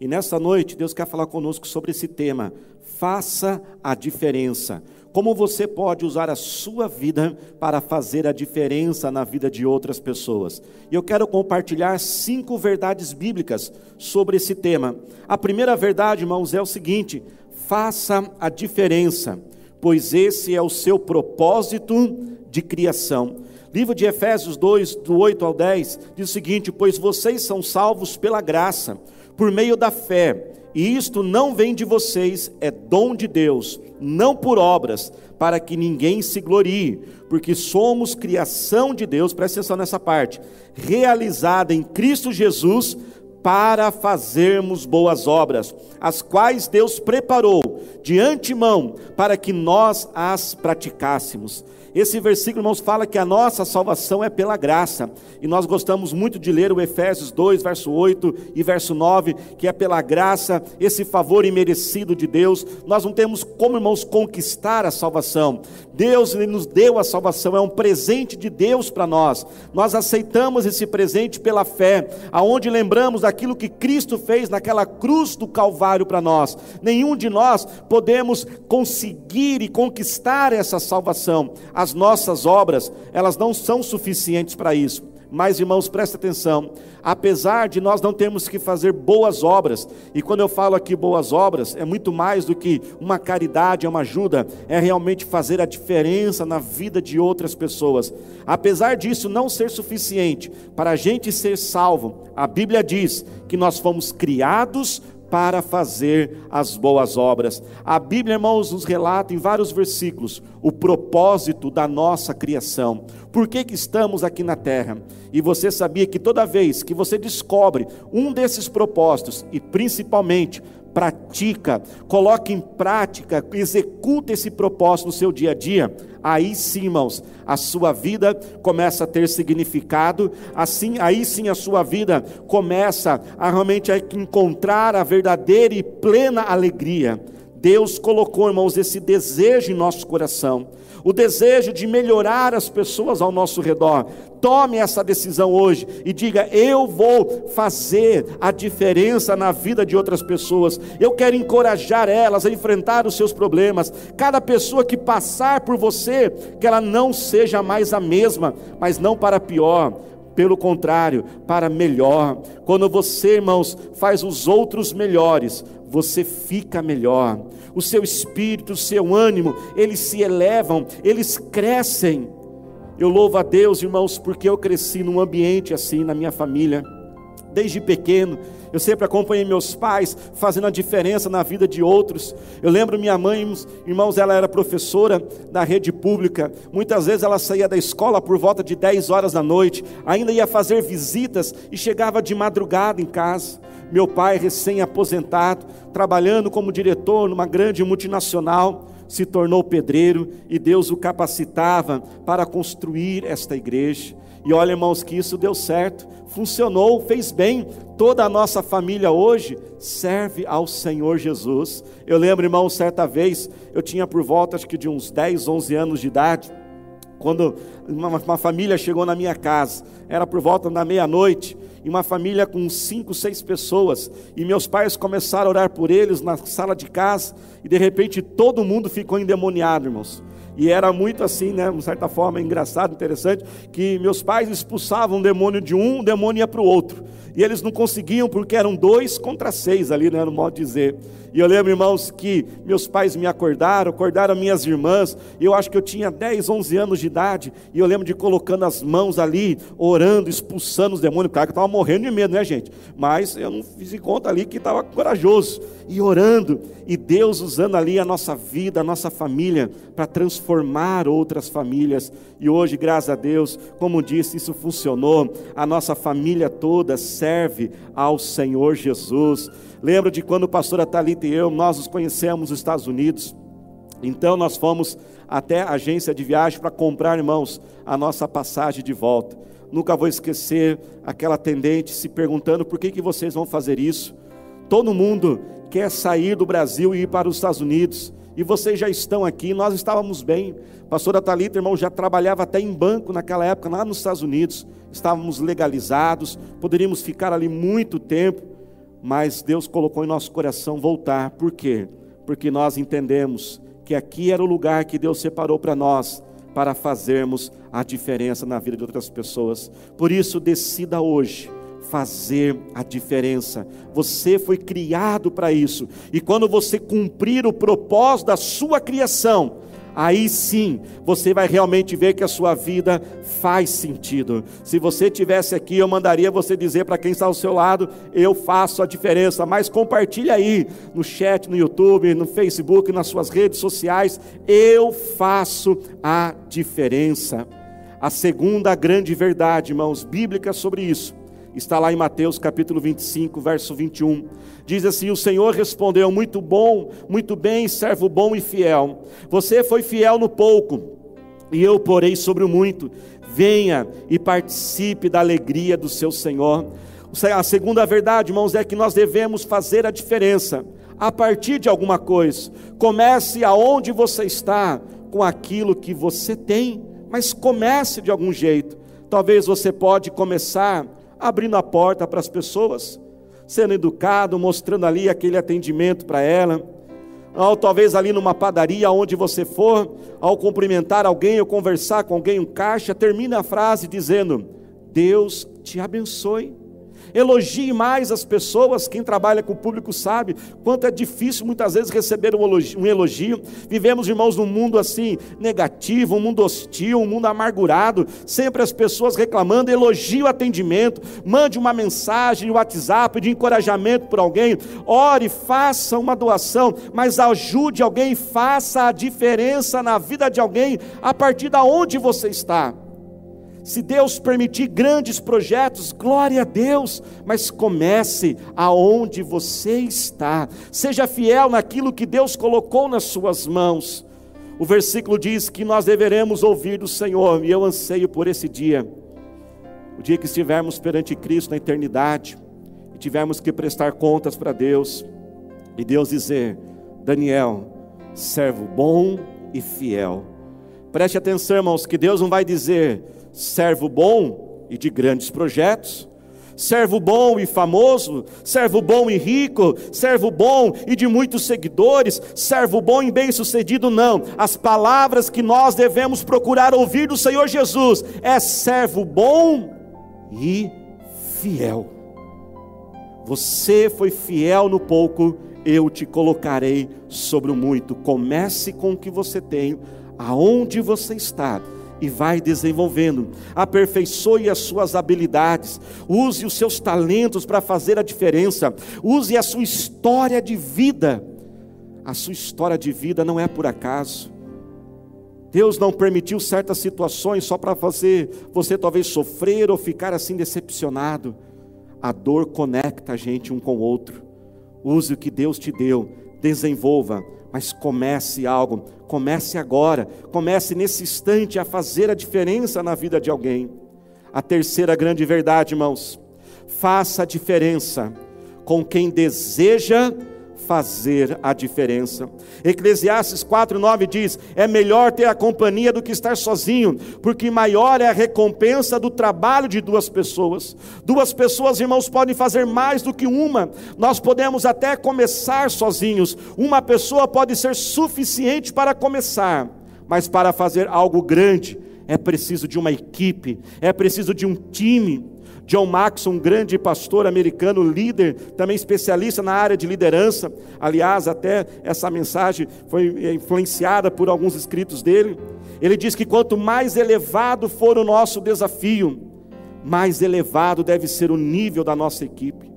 E nessa noite, Deus quer falar conosco sobre esse tema. Faça a diferença. Como você pode usar a sua vida para fazer a diferença na vida de outras pessoas? E eu quero compartilhar cinco verdades bíblicas sobre esse tema. A primeira verdade, irmãos, é o seguinte: faça a diferença, pois esse é o seu propósito de criação. Livro de Efésios 2, do 8 ao 10, diz o seguinte: Pois vocês são salvos pela graça, por meio da fé, e isto não vem de vocês, é dom de Deus, não por obras, para que ninguém se glorie, porque somos criação de Deus, presta atenção nessa parte, realizada em Cristo Jesus para fazermos boas obras, as quais Deus preparou de antemão para que nós as praticássemos. Esse versículo, irmãos, fala que a nossa salvação é pela graça. E nós gostamos muito de ler o Efésios 2, verso 8 e verso 9, que é pela graça, esse favor imerecido de Deus. Nós não temos como, irmãos, conquistar a salvação. Deus nos deu a salvação, é um presente de Deus para nós. Nós aceitamos esse presente pela fé, aonde lembramos daquilo que Cristo fez naquela cruz do Calvário para nós. Nenhum de nós podemos conseguir e conquistar essa salvação nossas obras, elas não são suficientes para isso. Mas, irmãos, presta atenção, apesar de nós não termos que fazer boas obras, e quando eu falo aqui boas obras, é muito mais do que uma caridade, é uma ajuda, é realmente fazer a diferença na vida de outras pessoas. Apesar disso não ser suficiente para a gente ser salvo, a Bíblia diz que nós fomos criados para fazer as boas obras. A Bíblia, irmãos, nos relata em vários versículos o propósito da nossa criação. Por que, que estamos aqui na terra? E você sabia que toda vez que você descobre um desses propósitos, e principalmente pratica, coloca em prática, executa esse propósito no seu dia a dia, aí sim, irmãos, a sua vida começa a ter significado, assim, aí sim a sua vida começa a realmente encontrar a verdadeira e plena alegria. Deus colocou, irmãos, esse desejo em nosso coração o desejo de melhorar as pessoas ao nosso redor. Tome essa decisão hoje e diga: Eu vou fazer a diferença na vida de outras pessoas. Eu quero encorajar elas a enfrentar os seus problemas. Cada pessoa que passar por você, que ela não seja mais a mesma, mas não para pior pelo contrário, para melhor. Quando você, irmãos, faz os outros melhores, você fica melhor. O seu espírito, o seu ânimo, eles se elevam, eles crescem. Eu louvo a Deus, irmãos, porque eu cresci num ambiente assim na minha família. Desde pequeno, eu sempre acompanhei meus pais fazendo a diferença na vida de outros. Eu lembro minha mãe, irmãos, ela era professora na rede pública. Muitas vezes ela saía da escola por volta de 10 horas da noite, ainda ia fazer visitas e chegava de madrugada em casa. Meu pai, recém-aposentado, trabalhando como diretor numa grande multinacional, se tornou pedreiro e Deus o capacitava para construir esta igreja. E olha, irmãos, que isso deu certo, funcionou, fez bem. Toda a nossa família hoje serve ao Senhor Jesus. Eu lembro, irmão, certa vez, eu tinha por volta acho que de uns 10, 11 anos de idade, quando uma, uma família chegou na minha casa, era por volta da meia-noite, e uma família com cinco, seis pessoas, e meus pais começaram a orar por eles na sala de casa, e de repente todo mundo ficou endemoniado, irmãos. E era muito assim, né? De certa forma, engraçado, interessante, que meus pais expulsavam um demônio de um, o demônio ia para o outro. E eles não conseguiam porque eram dois contra seis ali, né? No modo de dizer. E eu lembro, irmãos, que meus pais me acordaram, acordaram minhas irmãs. Eu acho que eu tinha 10, 11 anos de idade. E eu lembro de colocando as mãos ali, orando, expulsando os demônios. Claro que eu estava morrendo de medo, né, gente? Mas eu não fiz em conta ali que estava corajoso. E orando. E Deus usando ali a nossa vida, a nossa família, para transformar outras famílias. E hoje, graças a Deus, como disse, isso funcionou. A nossa família toda serve ao Senhor Jesus. Lembro de quando o pastor E eu, nós nos conhecemos nos Estados Unidos. Então nós fomos até a agência de viagem para comprar, irmãos, a nossa passagem de volta. Nunca vou esquecer aquela atendente se perguntando por que, que vocês vão fazer isso. Todo mundo quer sair do Brasil e ir para os Estados Unidos. E vocês já estão aqui, nós estávamos bem. Pastora Talita, irmão, já trabalhava até em banco naquela época, lá nos Estados Unidos. Estávamos legalizados, poderíamos ficar ali muito tempo. Mas Deus colocou em nosso coração voltar. Por quê? Porque nós entendemos que aqui era o lugar que Deus separou para nós, para fazermos a diferença na vida de outras pessoas. Por isso, decida hoje fazer a diferença. Você foi criado para isso. E quando você cumprir o propósito da sua criação, aí sim você vai realmente ver que a sua vida faz sentido. Se você tivesse aqui, eu mandaria você dizer para quem está ao seu lado: eu faço a diferença. Mas compartilhe aí no chat, no YouTube, no Facebook, nas suas redes sociais. Eu faço a diferença. A segunda grande verdade, irmãos, bíblica sobre isso, está lá em Mateus capítulo 25, verso 21. Diz assim: O Senhor respondeu: Muito bom, muito bem, servo bom e fiel. Você foi fiel no pouco, e eu porei sobre o muito. Venha e participe da alegria do seu Senhor. A segunda verdade, irmãos, é que nós devemos fazer a diferença a partir de alguma coisa. Comece aonde você está, com aquilo que você tem, mas comece de algum jeito. Talvez você pode começar abrindo a porta para as pessoas, sendo educado, mostrando ali aquele atendimento para ela. Ou talvez ali numa padaria, onde você for, ao cumprimentar alguém ou conversar com alguém, um caixa, termine a frase dizendo: Deus te abençoe. Elogie mais as pessoas, quem trabalha com o público sabe quanto é difícil muitas vezes receber um elogio. Um elogio. Vivemos, irmãos, num mundo assim negativo, um mundo hostil, um mundo amargurado, sempre as pessoas reclamando. Elogie o atendimento, mande uma mensagem no WhatsApp de encorajamento para alguém, ore, faça uma doação, mas ajude alguém, faça a diferença na vida de alguém a partir da onde você está. Se Deus permitir grandes projetos, glória a Deus, mas comece aonde você está. Seja fiel naquilo que Deus colocou nas suas mãos. O versículo diz que nós deveremos ouvir do Senhor, e eu anseio por esse dia. O dia que estivermos perante Cristo na eternidade e tivermos que prestar contas para Deus, e Deus dizer: Daniel, servo bom e fiel. Preste atenção, irmãos, que Deus não vai dizer servo bom e de grandes projetos, servo bom e famoso, servo bom e rico, servo bom e de muitos seguidores, servo bom e bem-sucedido, não. As palavras que nós devemos procurar ouvir do Senhor Jesus é servo bom e fiel. Você foi fiel no pouco, eu te colocarei sobre o muito. Comece com o que você tem, aonde você está e vai desenvolvendo. Aperfeiçoe as suas habilidades, use os seus talentos para fazer a diferença, use a sua história de vida. A sua história de vida não é por acaso. Deus não permitiu certas situações só para fazer você talvez sofrer ou ficar assim decepcionado. A dor conecta a gente um com o outro. Use o que Deus te deu, desenvolva, mas comece algo, comece agora, comece nesse instante a fazer a diferença na vida de alguém. A terceira grande verdade, irmãos, faça a diferença com quem deseja fazer a diferença. Eclesiastes 4:9 diz: "É melhor ter a companhia do que estar sozinho, porque maior é a recompensa do trabalho de duas pessoas. Duas pessoas, irmãos, podem fazer mais do que uma. Nós podemos até começar sozinhos. Uma pessoa pode ser suficiente para começar, mas para fazer algo grande é preciso de uma equipe, é preciso de um time. John Maxon, um grande pastor americano, líder, também especialista na área de liderança. Aliás, até essa mensagem foi influenciada por alguns escritos dele. Ele diz que quanto mais elevado for o nosso desafio, mais elevado deve ser o nível da nossa equipe.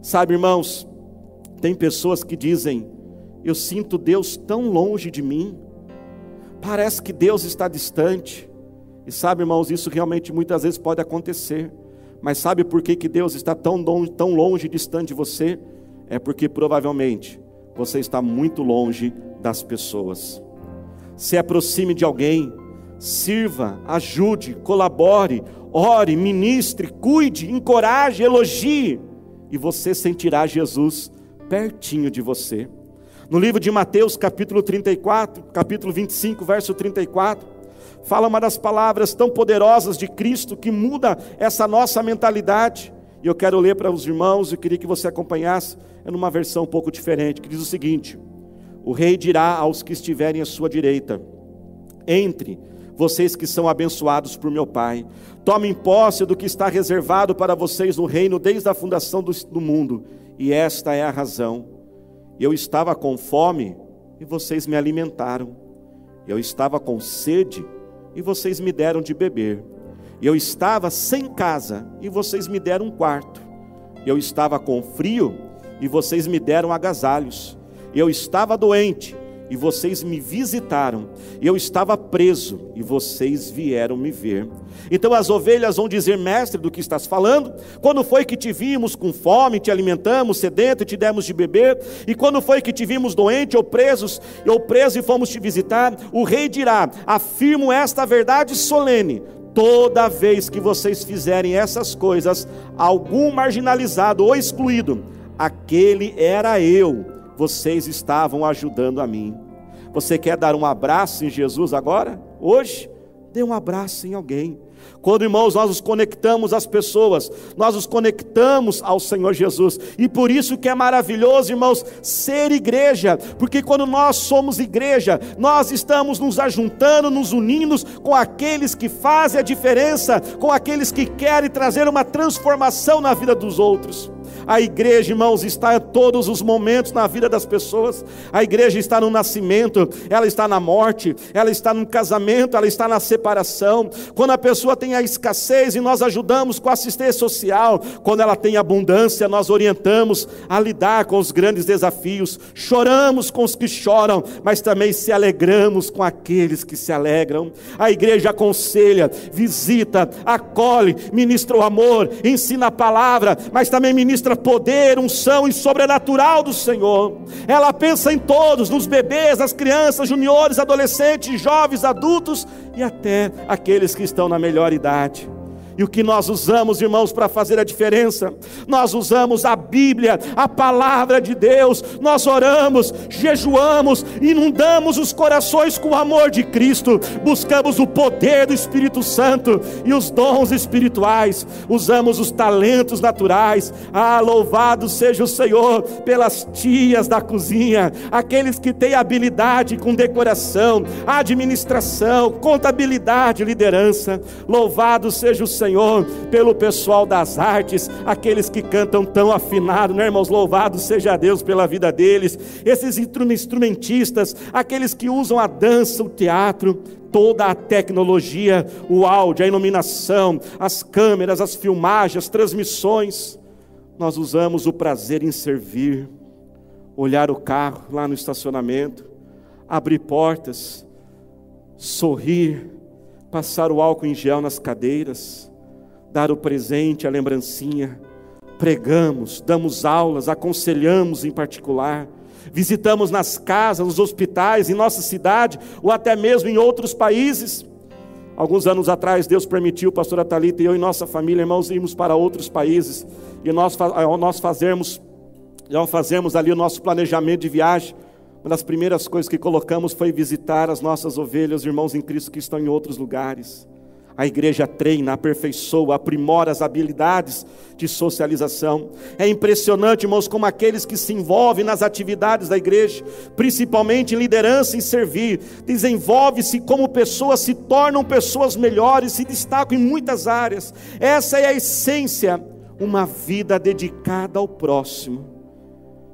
Sabe, irmãos, tem pessoas que dizem: Eu sinto Deus tão longe de mim, parece que Deus está distante. E sabe, irmãos, isso realmente muitas vezes pode acontecer. Mas sabe por que, que Deus está tão longe, tão longe, distante de você? É porque provavelmente você está muito longe das pessoas. Se aproxime de alguém, sirva, ajude, colabore, ore, ministre, cuide, encoraje, elogie, e você sentirá Jesus pertinho de você. No livro de Mateus, capítulo 34, capítulo 25, verso 34, fala uma das palavras tão poderosas de Cristo que muda essa nossa mentalidade. E eu quero ler para os irmãos, eu queria que você acompanhasse, é numa versão um pouco diferente, que diz o seguinte: O rei dirá aos que estiverem à sua direita: Entre, vocês que são abençoados por meu Pai, tomem posse do que está reservado para vocês no reino desde a fundação do, do mundo, e esta é a razão. Eu estava com fome e vocês me alimentaram, eu estava com sede e vocês me deram de beber. Eu estava sem casa e vocês me deram um quarto. Eu estava com frio e vocês me deram agasalhos. Eu estava doente e vocês me visitaram. Eu estava preso e vocês vieram me ver. Então as ovelhas vão dizer: Mestre, do que estás falando? Quando foi que te vimos com fome, te alimentamos, sedento e te demos de beber? E quando foi que te vimos doente ou presos, ou preso e fomos te visitar? O rei dirá: Afirmo esta verdade solene Toda vez que vocês fizerem essas coisas, algum marginalizado ou excluído, aquele era eu, vocês estavam ajudando a mim. Você quer dar um abraço em Jesus agora? Hoje? Dê um abraço em alguém. Quando, irmãos, nós nos conectamos às pessoas, nós nos conectamos ao Senhor Jesus, e por isso que é maravilhoso, irmãos, ser igreja, porque quando nós somos igreja, nós estamos nos ajuntando, nos unindo com aqueles que fazem a diferença, com aqueles que querem trazer uma transformação na vida dos outros. A igreja, irmãos, está em todos os momentos na vida das pessoas. A igreja está no nascimento, ela está na morte, ela está no casamento, ela está na separação. Quando a pessoa tem a escassez e nós ajudamos com assistência social, quando ela tem abundância, nós orientamos a lidar com os grandes desafios. Choramos com os que choram, mas também se alegramos com aqueles que se alegram. A igreja aconselha, visita, acolhe, ministra o amor, ensina a palavra, mas também ministra ministra poder, unção e sobrenatural do Senhor. Ela pensa em todos, nos bebês, nas crianças, juniores, adolescentes, jovens, adultos e até aqueles que estão na melhor idade. E o que nós usamos, irmãos, para fazer a diferença? Nós usamos a Bíblia, a palavra de Deus, nós oramos, jejuamos, inundamos os corações com o amor de Cristo, buscamos o poder do Espírito Santo e os dons espirituais, usamos os talentos naturais. Ah, louvado seja o Senhor pelas tias da cozinha, aqueles que têm habilidade com decoração, administração, contabilidade, liderança. Louvado seja o Senhor pelo pessoal das artes, aqueles que cantam tão afinado, né, irmãos? Louvado seja Deus pela vida deles, esses instrumentistas, aqueles que usam a dança, o teatro, toda a tecnologia, o áudio, a iluminação, as câmeras, as filmagens, as transmissões. Nós usamos o prazer em servir, olhar o carro lá no estacionamento, abrir portas, sorrir, passar o álcool em gel nas cadeiras, dar o presente, a lembrancinha, pregamos, damos aulas, aconselhamos em particular, visitamos nas casas, nos hospitais, em nossa cidade ou até mesmo em outros países. Alguns anos atrás, Deus permitiu, pastora Talita e eu e nossa família, irmãos, irmos para outros países e nós, nós fazermos, já fazemos ali o nosso planejamento de viagem. Uma das primeiras coisas que colocamos foi visitar as nossas ovelhas, irmãos em Cristo que estão em outros lugares. A igreja treina, aperfeiçoa, aprimora as habilidades de socialização. É impressionante, irmãos, como aqueles que se envolvem nas atividades da igreja, principalmente em liderança e servir, desenvolve-se como pessoas, se tornam pessoas melhores, se destacam em muitas áreas. Essa é a essência, uma vida dedicada ao próximo.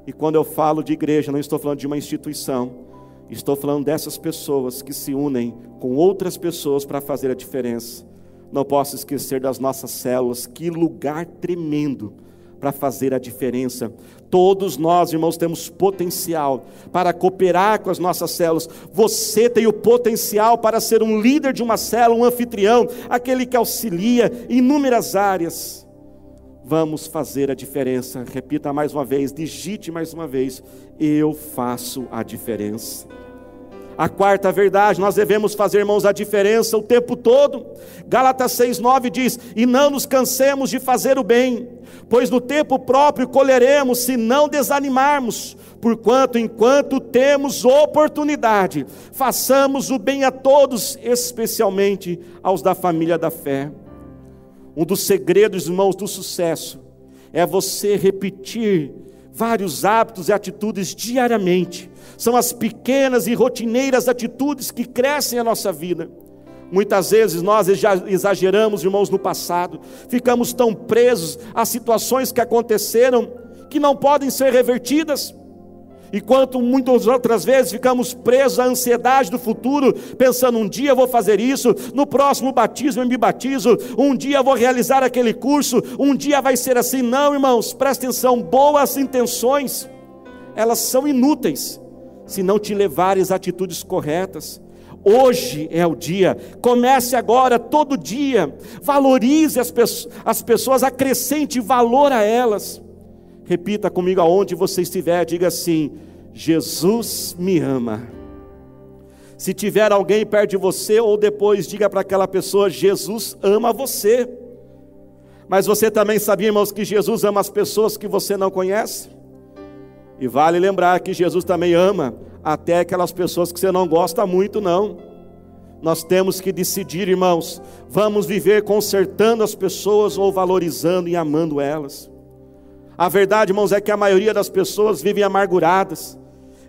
E quando eu falo de igreja, não estou falando de uma instituição, Estou falando dessas pessoas que se unem com outras pessoas para fazer a diferença. Não posso esquecer das nossas células, que lugar tremendo para fazer a diferença. Todos nós, irmãos, temos potencial para cooperar com as nossas células. Você tem o potencial para ser um líder de uma célula, um anfitrião, aquele que auxilia em inúmeras áreas. Vamos fazer a diferença. Repita mais uma vez, digite mais uma vez: eu faço a diferença. A quarta verdade, nós devemos fazer, irmãos, a diferença o tempo todo. Gálatas 6,9 diz: E não nos cansemos de fazer o bem, pois no tempo próprio colheremos, se não desanimarmos. Porquanto, enquanto temos oportunidade, façamos o bem a todos, especialmente aos da família da fé. Um dos segredos, irmãos, do sucesso é você repetir vários hábitos e atitudes diariamente. São as pequenas e rotineiras atitudes que crescem a nossa vida. Muitas vezes nós exageramos, irmãos, no passado, ficamos tão presos a situações que aconteceram que não podem ser revertidas. Enquanto muitas outras vezes ficamos presos à ansiedade do futuro, pensando: um dia vou fazer isso, no próximo batismo eu me batizo, um dia vou realizar aquele curso, um dia vai ser assim. Não, irmãos, presta atenção: boas intenções, elas são inúteis se não te levarem às atitudes corretas. Hoje é o dia, comece agora, todo dia, valorize as, pessoas, as pessoas, acrescente valor a elas. Repita comigo aonde você estiver, diga assim: Jesus me ama. Se tiver alguém perto de você ou depois, diga para aquela pessoa: Jesus ama você. Mas você também sabia, irmãos, que Jesus ama as pessoas que você não conhece? E vale lembrar que Jesus também ama até aquelas pessoas que você não gosta muito, não. Nós temos que decidir, irmãos, vamos viver consertando as pessoas ou valorizando e amando elas. A verdade, irmãos, é que a maioria das pessoas vivem amarguradas,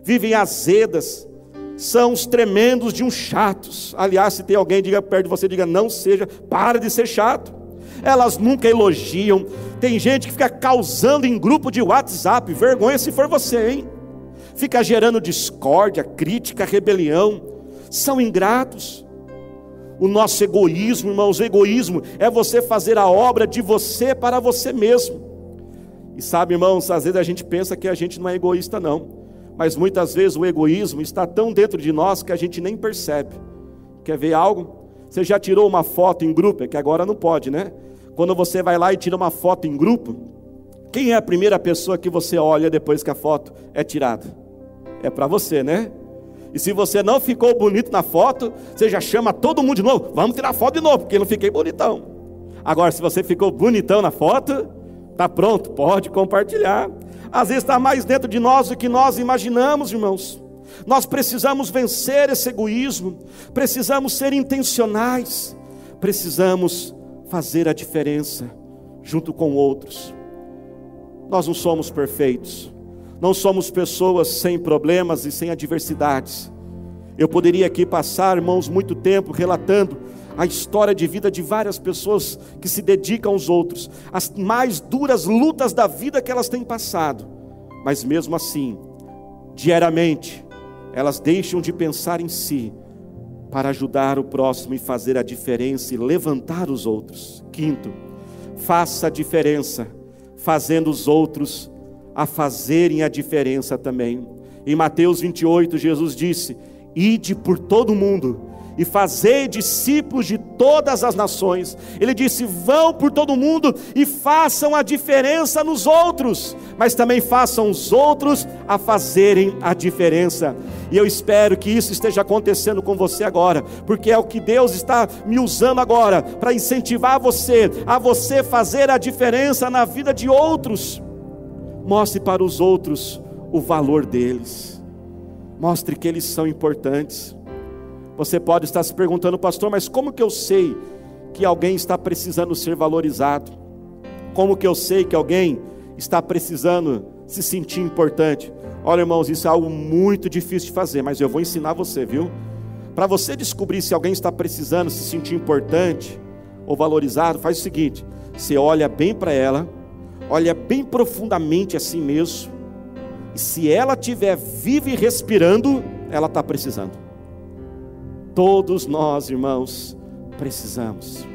vivem azedas, são os tremendos de uns chatos. Aliás, se tem alguém diga perto de você, diga não seja, para de ser chato. Elas nunca elogiam. Tem gente que fica causando em grupo de WhatsApp, vergonha se for você, hein? Fica gerando discórdia, crítica, rebelião. São ingratos. O nosso egoísmo, irmãos, o egoísmo é você fazer a obra de você para você mesmo. E sabe, irmãos, às vezes a gente pensa que a gente não é egoísta, não. Mas muitas vezes o egoísmo está tão dentro de nós que a gente nem percebe. Quer ver algo? Você já tirou uma foto em grupo? É que agora não pode, né? Quando você vai lá e tira uma foto em grupo, quem é a primeira pessoa que você olha depois que a foto é tirada? É para você, né? E se você não ficou bonito na foto, você já chama todo mundo de novo. Vamos tirar foto de novo, porque eu não fiquei bonitão. Agora, se você ficou bonitão na foto, Está pronto? Pode compartilhar. Às vezes está mais dentro de nós do que nós imaginamos, irmãos. Nós precisamos vencer esse egoísmo, precisamos ser intencionais, precisamos fazer a diferença junto com outros. Nós não somos perfeitos, não somos pessoas sem problemas e sem adversidades. Eu poderia aqui passar, irmãos, muito tempo relatando a história de vida de várias pessoas que se dedicam aos outros, as mais duras lutas da vida que elas têm passado, mas mesmo assim, diariamente, elas deixam de pensar em si para ajudar o próximo e fazer a diferença e levantar os outros. Quinto, faça a diferença, fazendo os outros a fazerem a diferença também. Em Mateus 28, Jesus disse: Ide por todo o mundo e fazei discípulos de todas as nações. Ele disse: vão por todo mundo e façam a diferença nos outros, mas também façam os outros a fazerem a diferença. E eu espero que isso esteja acontecendo com você agora, porque é o que Deus está me usando agora para incentivar você a você fazer a diferença na vida de outros. Mostre para os outros o valor deles. Mostre que eles são importantes. Você pode estar se perguntando, pastor, mas como que eu sei que alguém está precisando ser valorizado? Como que eu sei que alguém está precisando se sentir importante? Olha, irmãos, isso é algo muito difícil de fazer, mas eu vou ensinar você, viu? Para você descobrir se alguém está precisando se sentir importante ou valorizado, faz o seguinte: você olha bem para ela, olha bem profundamente assim mesmo, e se ela estiver viva e respirando, ela está precisando. Todos nós, irmãos, precisamos.